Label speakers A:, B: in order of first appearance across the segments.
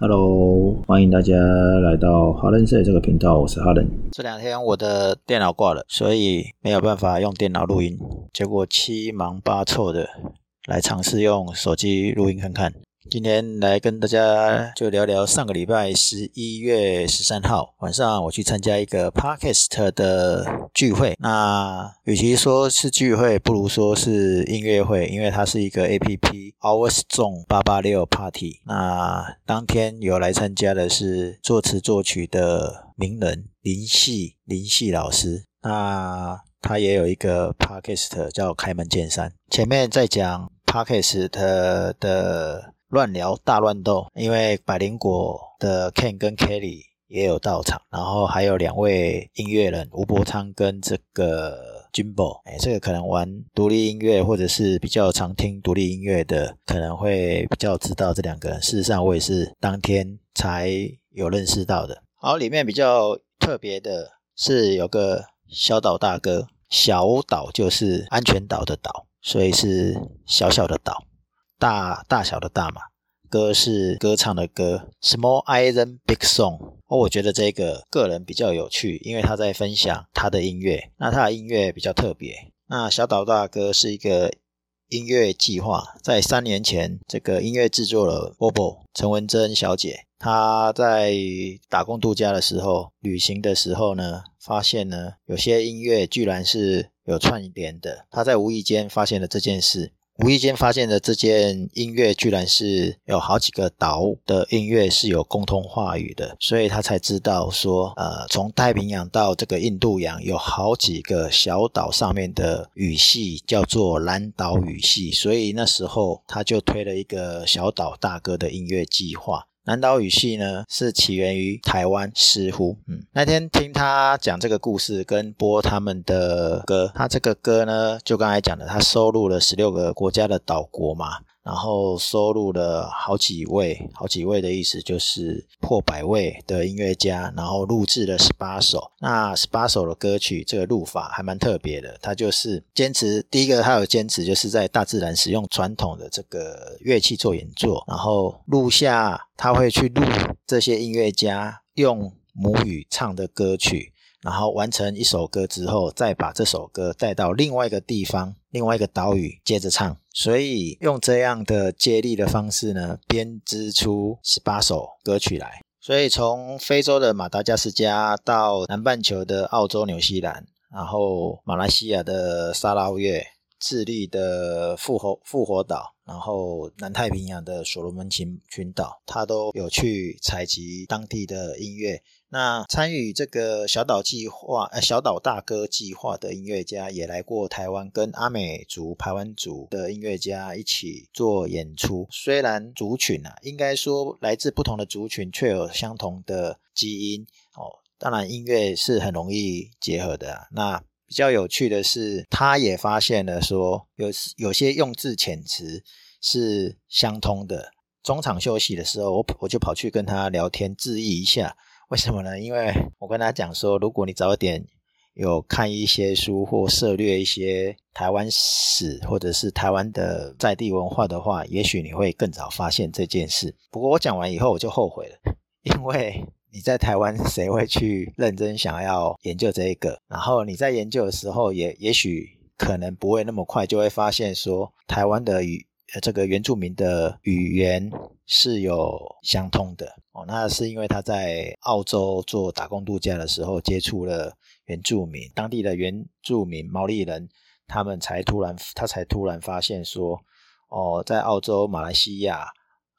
A: Hello，欢迎大家来到哈伦社这个频道，我是哈伦。
B: 这两天我的电脑挂了，所以没有办法用电脑录音，结果七忙八凑的来尝试用手机录音看看。今天来跟大家就聊聊上个礼拜十一月十三号晚上，我去参加一个 Podcast 的聚会。那与其说是聚会，不如说是音乐会，因为它是一个 APP Our Zone 八八六 Party。那当天有来参加的是作词作曲的名人林夕林夕老师。那他也有一个 Podcast 叫开门见山。前面在讲 Podcast 的。乱聊大乱斗，因为百灵果的 Ken 跟 Kelly 也有到场，然后还有两位音乐人吴伯昌跟这个 Jimbo，哎，这个可能玩独立音乐或者是比较常听独立音乐的，可能会比较知道这两个人。事实上，我也是当天才有认识到的。好，里面比较特别的是有个小岛大哥，小岛就是安全岛的岛，所以是小小的岛。大大小的大嘛，歌是歌唱的歌，Small Island Big Song。哦，我觉得这个个人比较有趣，因为他在分享他的音乐。那他的音乐比较特别。那小岛大哥是一个音乐计划，在三年前，这个音乐制作了 Bobo 陈文珍小姐，她在打工度假的时候，旅行的时候呢，发现呢，有些音乐居然是有串联的。她在无意间发现了这件事。无意间发现的这件音乐，居然是有好几个岛的音乐是有共通话语的，所以他才知道说，呃，从太平洋到这个印度洋，有好几个小岛上面的语系叫做蓝岛语系，所以那时候他就推了一个小岛大哥的音乐计划。南岛语系呢，是起源于台湾，似乎，嗯，那天听他讲这个故事，跟播他们的歌，他这个歌呢，就刚才讲的，他收录了十六个国家的岛国嘛。然后收录了好几位，好几位的意思就是破百位的音乐家，然后录制了十八首。那十八首的歌曲，这个录法还蛮特别的。他就是坚持，第一个他有坚持，就是在大自然使用传统的这个乐器做演奏，然后录下他会去录这些音乐家用母语唱的歌曲。然后完成一首歌之后，再把这首歌带到另外一个地方、另外一个岛屿接着唱，所以用这样的接力的方式呢，编织出十八首歌曲来。所以从非洲的马达加斯加到南半球的澳洲、纽西兰，然后马来西亚的沙捞越、智利的复活复活岛，然后南太平洋的所罗门群群岛，他都有去采集当地的音乐。那参与这个小岛计划，呃，小岛大哥计划的音乐家也来过台湾，跟阿美族、排湾族的音乐家一起做演出。虽然族群啊，应该说来自不同的族群，却有相同的基因哦。当然，音乐是很容易结合的啊。那比较有趣的是，他也发现了说，有有些用字遣词是相通的。中场休息的时候，我我就跑去跟他聊天，质疑一下。为什么呢？因为我跟他讲说，如果你早点有看一些书或涉猎一些台湾史或者是台湾的在地文化的话，也许你会更早发现这件事。不过我讲完以后我就后悔了，因为你在台湾谁会去认真想要研究这一个？然后你在研究的时候也，也也许可能不会那么快就会发现说台湾的语。这个原住民的语言是有相通的哦。那是因为他在澳洲做打工度假的时候接触了原住民，当地的原住民毛利人，他们才突然他才突然发现说，哦，在澳洲、马来西亚，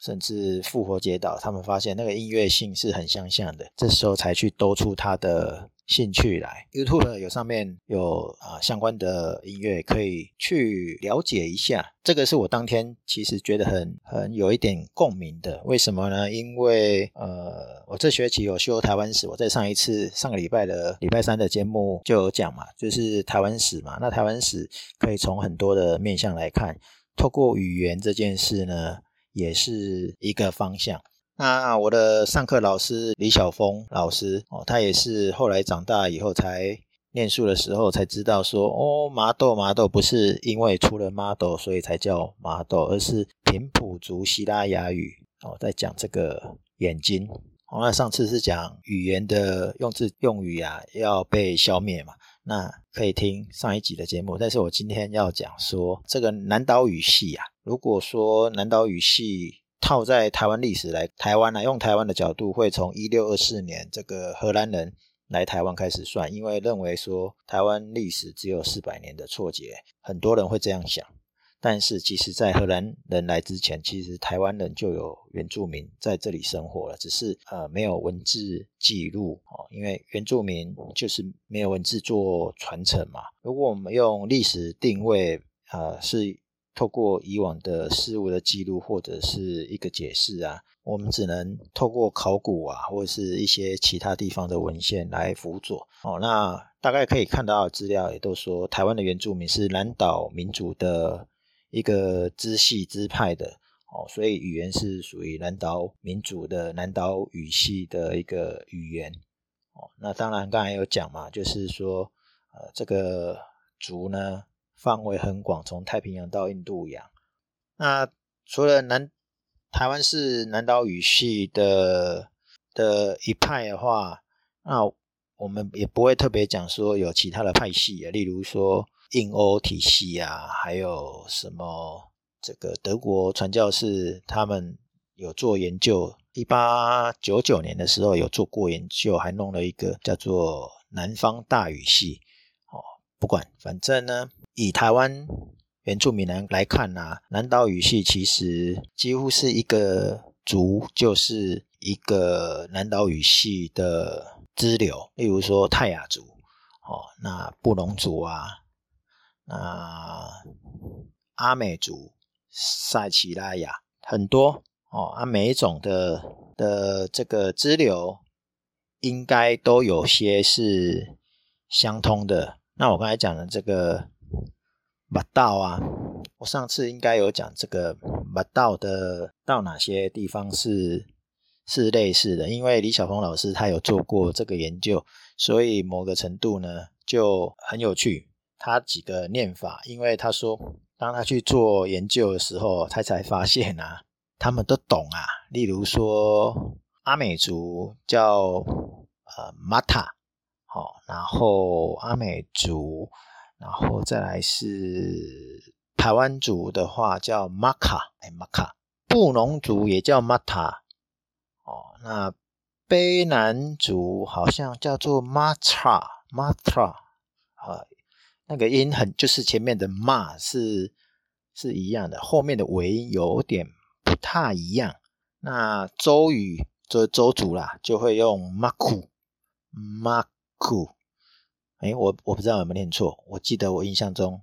B: 甚至复活节岛，他们发现那个音乐性是很相像的。这时候才去兜出他的。兴趣来，YouTube 有上面有啊相关的音乐可以去了解一下。这个是我当天其实觉得很很有一点共鸣的。为什么呢？因为呃，我这学期有修台湾史，我在上一次上个礼拜的礼拜三的节目就有讲嘛，就是台湾史嘛。那台湾史可以从很多的面向来看，透过语言这件事呢，也是一个方向。那我的上课老师李晓峰老师哦，他也是后来长大以后才念书的时候才知道说哦，麻豆麻豆不是因为出了麻豆所以才叫麻豆，而是平埔族希拉雅语哦，在讲这个眼睛。哦，那上次是讲语言的用字用语啊要被消灭嘛，那可以听上一集的节目。但是我今天要讲说这个南岛语系啊，如果说南岛语系套在台湾历史来，台湾呢、啊、用台湾的角度会从一六二四年这个荷兰人来台湾开始算，因为认为说台湾历史只有四百年的错觉，很多人会这样想。但是，其实，在荷兰人来之前，其实台湾人就有原住民在这里生活了，只是呃没有文字记录哦，因为原住民就是没有文字做传承嘛。如果我们用历史定位，呃，是透过以往的事物的记录或者是一个解释啊，我们只能透过考古啊，或者是一些其他地方的文献来辅佐哦。那大概可以看到的资料也都说，台湾的原住民是南岛民族的。一个支系支派的哦，所以语言是属于南岛民族的南岛语系的一个语言哦。那当然刚才有讲嘛，就是说呃这个族呢范围很广，从太平洋到印度洋。那除了南台湾是南岛语系的的一派的话，那我们也不会特别讲说有其他的派系啊，例如说。印欧体系啊，还有什么？这个德国传教士他们有做研究，一八九九年的时候有做过研究，还弄了一个叫做南方大语系。哦，不管，反正呢，以台湾原住民人来看呢、南岛语系其实几乎是一个族，就是一个南岛语系的支流。例如说泰雅族，哦，那布农族啊。那阿美族、塞奇拉雅很多哦，啊，每一种的的这个支流应该都有些是相通的。那我刚才讲的这个马道啊，我上次应该有讲这个马道的到哪些地方是是类似的，因为李晓峰老师他有做过这个研究，所以某个程度呢就很有趣。他几个念法，因为他说，当他去做研究的时候，他才发现啊，他们都懂啊。例如说，阿美族叫呃马塔，好，然后阿美族，然后再来是台湾族的话叫马卡，哎马卡，布农族也叫马塔，哦，那卑南族好像叫做马查，马查，啊。那个音很，就是前面的“骂”是是一样的，后面的尾音有点不太一样。那周语就周族啦，就会用 “maku maku”。哎，我我不知道有没有念错，我记得我印象中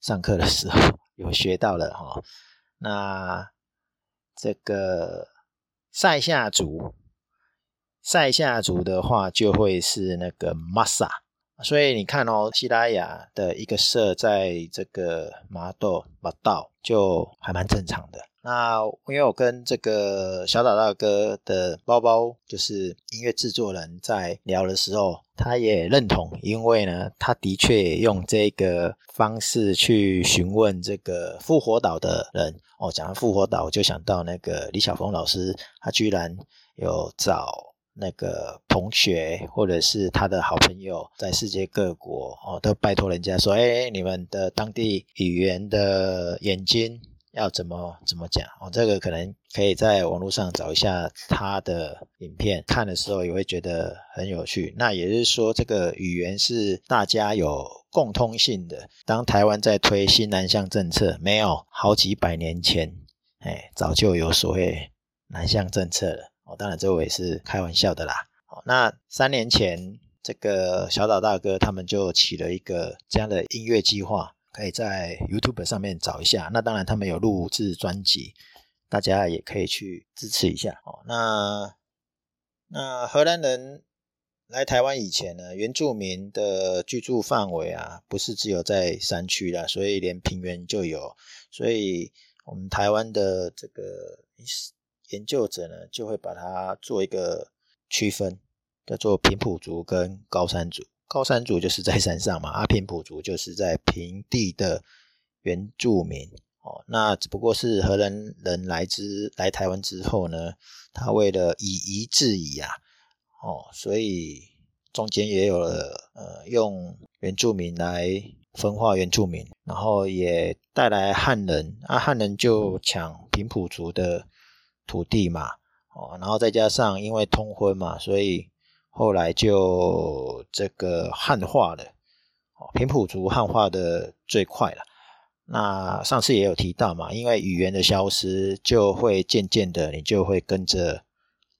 B: 上课的时候 有学到了哈。那这个塞夏族，塞夏族的话就会是那个 “masa”。所以你看哦，西拉雅的一个社在这个麻豆马道就还蛮正常的。那因为我跟这个小岛大哥的包包，就是音乐制作人，在聊的时候，他也认同，因为呢，他的确用这个方式去询问这个复活岛的人。哦，讲到复活岛，我就想到那个李晓峰老师，他居然有找。那个同学或者是他的好朋友，在世界各国哦，都拜托人家说：“哎，你们的当地语言的眼睛要怎么怎么讲？”哦，这个可能可以在网络上找一下他的影片，看的时候也会觉得很有趣。那也就是说，这个语言是大家有共通性的。当台湾在推新南向政策，没有好几百年前，哎，早就有所谓南向政策了。哦，当然这我也是开玩笑的啦。哦，那三年前这个小岛大哥他们就起了一个这样的音乐计划，可以在 YouTube 上面找一下。那当然他们有录制专辑，大家也可以去支持一下。哦，那那荷兰人来台湾以前呢，原住民的居住范围啊，不是只有在山区啦，所以连平原就有。所以我们台湾的这个研究者呢，就会把它做一个区分，叫做平埔族跟高山族。高山族就是在山上嘛，啊，平埔族就是在平地的原住民哦，那只不过是荷兰人来之来台湾之后呢，他为了以夷制夷啊，哦，所以中间也有了呃用原住民来分化原住民，然后也带来汉人，啊汉人就抢平埔族的土地嘛，哦，然后再加上因为通婚嘛，所以后来就这个汉化了，哦，平埔族汉化的最快了。那上次也有提到嘛，因为语言的消失，就会渐渐的你就会跟着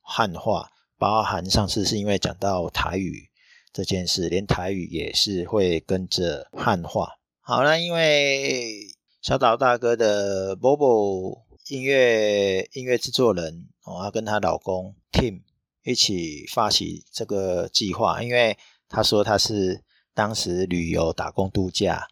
B: 汉化，包含上次是因为讲到台语这件事，连台语也是会跟着汉化。好了，因为小岛大哥的 Bobo 音乐音乐制作人哦，他跟她老公 Tim 一起发起这个计划，因为他说他是当时旅游打工度假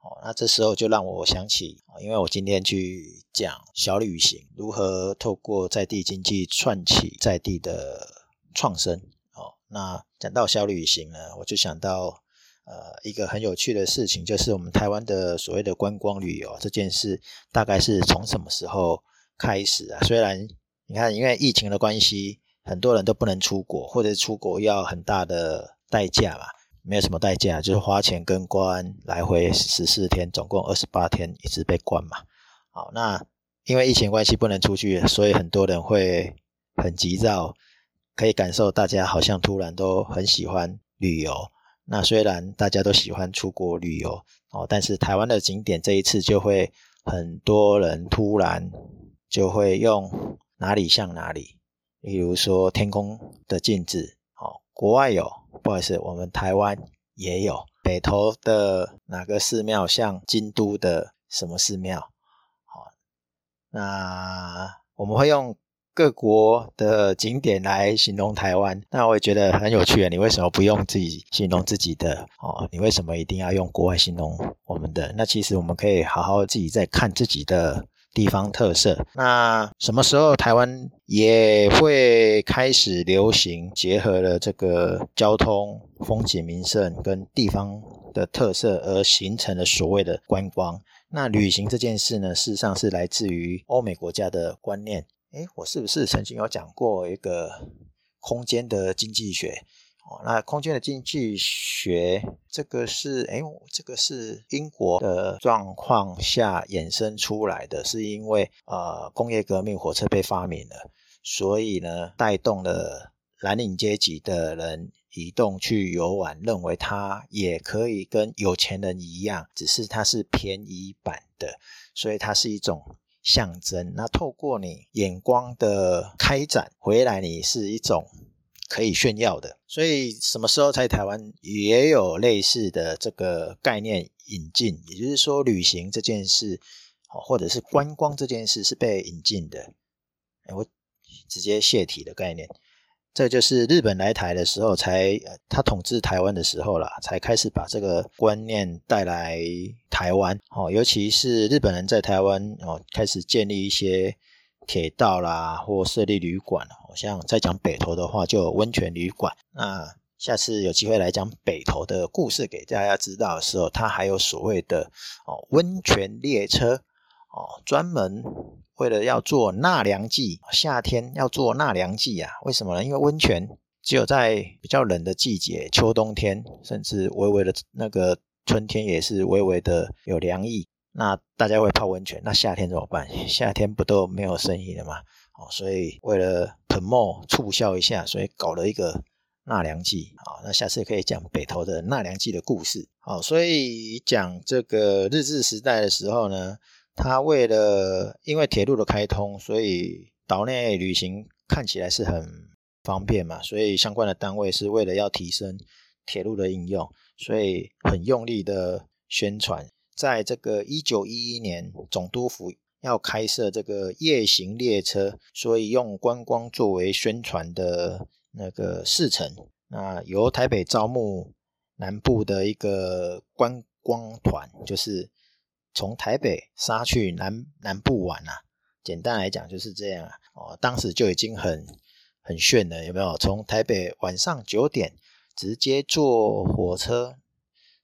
B: 哦。那这时候就让我想起，因为我今天去讲小旅行如何透过在地经济串起在地的创生。哦，那讲到小旅行呢，我就想到呃一个很有趣的事情，就是我们台湾的所谓的观光旅游这件事，大概是从什么时候开始啊？虽然你看，因为疫情的关系，很多人都不能出国，或者出国要很大的代价嘛。没有什么代价，就是花钱跟关来回十四天，总共二十八天一直被关嘛。好，那因为疫情关系不能出去，所以很多人会很急躁，可以感受大家好像突然都很喜欢旅游。那虽然大家都喜欢出国旅游哦，但是台湾的景点这一次就会很多人突然就会用哪里像哪里，例如说天空的镜子，哦，国外有。不好意思，我们台湾也有北投的哪个寺庙像京都的什么寺庙？好，那我们会用各国的景点来形容台湾，那我也觉得很有趣啊。你为什么不用自己形容自己的？哦，你为什么一定要用国外形容我们的？那其实我们可以好好自己在看自己的。地方特色，那什么时候台湾也会开始流行结合了这个交通、风景名胜跟地方的特色，而形成了所谓的观光？那旅行这件事呢，事实上是来自于欧美国家的观念。诶，我是不是曾经有讲过一个空间的经济学？哦，那空间的经济学，这个是，哎，这个是英国的状况下衍生出来的，是因为呃工业革命，火车被发明了，所以呢带动了蓝领阶级的人移动去游玩，认为它也可以跟有钱人一样，只是它是便宜版的，所以它是一种象征。那透过你眼光的开展回来，你是一种。可以炫耀的，所以什么时候在台湾也有类似的这个概念引进？也就是说，旅行这件事，或者是观光这件事是被引进的。我直接泄题的概念，这就是日本来台的时候才，他统治台湾的时候啦，才开始把这个观念带来台湾。哦，尤其是日本人在台湾哦，开始建立一些。铁道啦，或设立旅馆，好像在讲北投的话，就有温泉旅馆。那下次有机会来讲北投的故事给大家知道的时候，它还有所谓的哦温泉列车哦，专门为了要做纳凉季，夏天要做纳凉季啊？为什么呢？因为温泉只有在比较冷的季节，秋冬天，甚至微微的那个春天也是微微的有凉意。那大家会泡温泉，那夏天怎么办？夏天不都没有生意了吗？哦，所以为了 promo 促销一下，所以搞了一个纳凉季。好，那下次可以讲北投的纳凉季的故事。好，所以讲这个日治时代的时候呢，他为了因为铁路的开通，所以岛内旅行看起来是很方便嘛，所以相关的单位是为了要提升铁路的应用，所以很用力的宣传。在这个一九一一年，总督府要开设这个夜行列车，所以用观光作为宣传的那个事程。那由台北招募南部的一个观光团，就是从台北杀去南南部玩啊。简单来讲就是这样啊。哦，当时就已经很很炫了，有没有？从台北晚上九点直接坐火车。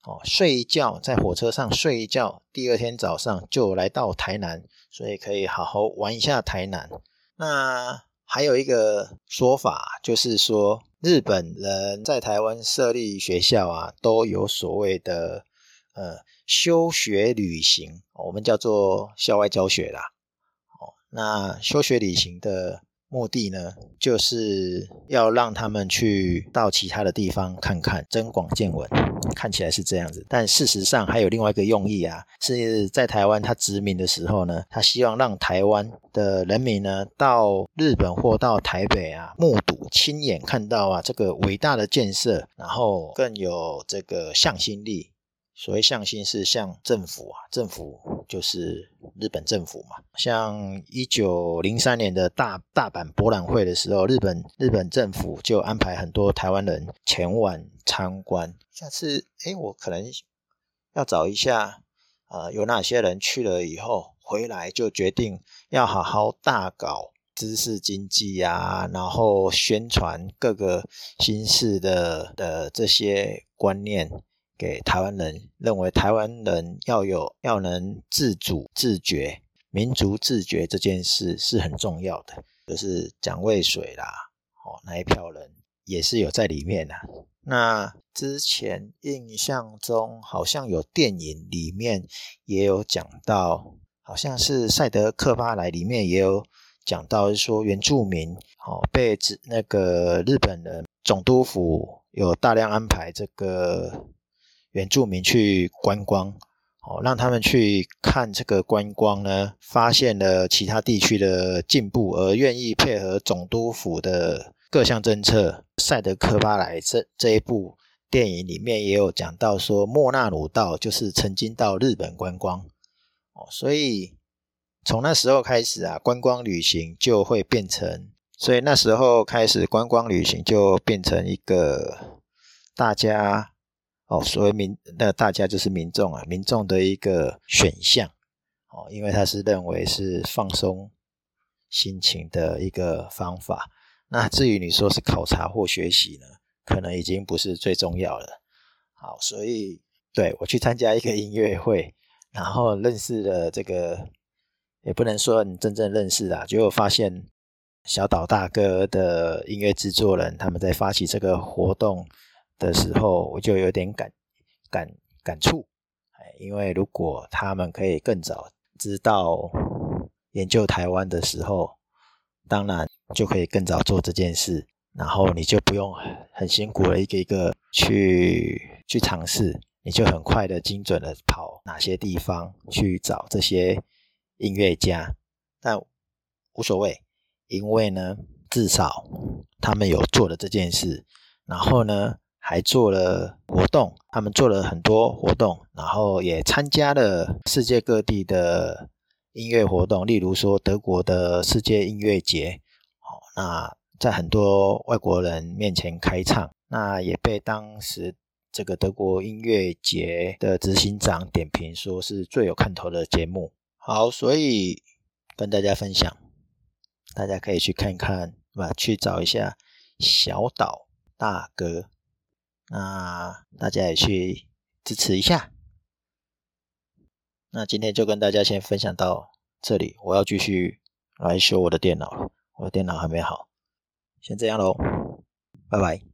B: 哦，睡一觉在火车上睡一觉，第二天早上就来到台南，所以可以好好玩一下台南。那还有一个说法，就是说日本人在台湾设立学校啊，都有所谓的呃休学旅行，我们叫做校外教学啦。哦，那休学旅行的。目的呢，就是要让他们去到其他的地方看看，增广见闻。看起来是这样子，但事实上还有另外一个用意啊，是在台湾他殖民的时候呢，他希望让台湾的人民呢到日本或到台北啊，目睹亲眼看到啊这个伟大的建设，然后更有这个向心力。所谓向心是向政府啊，政府就是日本政府嘛。像一九零三年的大大阪博览会的时候，日本日本政府就安排很多台湾人前往参观。下次诶，我可能要找一下，呃，有哪些人去了以后回来就决定要好好大搞知识经济啊，然后宣传各个新式的的这些观念。给台湾人认为，台湾人要有要能自主自觉、民族自觉这件事是很重要的。就是蒋渭水啦，哦，那一票人也是有在里面的。那之前印象中好像有电影里面也有讲到，好像是赛德克巴莱里面也有讲到，说原住民哦被那个日本人总督府有大量安排这个。原住民去观光，哦，让他们去看这个观光呢，发现了其他地区的进步，而愿意配合总督府的各项政策。赛德克巴莱这这一部电影里面也有讲到说，莫那鲁道就是曾经到日本观光，哦，所以从那时候开始啊，观光旅行就会变成，所以那时候开始观光旅行就变成一个大家。哦，所谓民，那大家就是民众啊，民众的一个选项哦，因为他是认为是放松心情的一个方法。那至于你说是考察或学习呢，可能已经不是最重要了。好，所以对，我去参加一个音乐会，然后认识了这个，也不能说你真正认识啊，结果发现小岛大哥的音乐制作人他们在发起这个活动。的时候，我就有点感感感触，哎，因为如果他们可以更早知道研究台湾的时候，当然就可以更早做这件事，然后你就不用很辛苦的一个一个去去尝试，你就很快的精准的跑哪些地方去找这些音乐家，但无所谓，因为呢，至少他们有做了这件事，然后呢。还做了活动，他们做了很多活动，然后也参加了世界各地的音乐活动，例如说德国的世界音乐节，好，那在很多外国人面前开唱，那也被当时这个德国音乐节的执行长点评说是最有看头的节目。好，所以跟大家分享，大家可以去看看，吧，去找一下小岛大哥。那大家也去支持一下。那今天就跟大家先分享到这里，我要继续来修我的电脑了，我的电脑还没好，先这样喽，拜拜。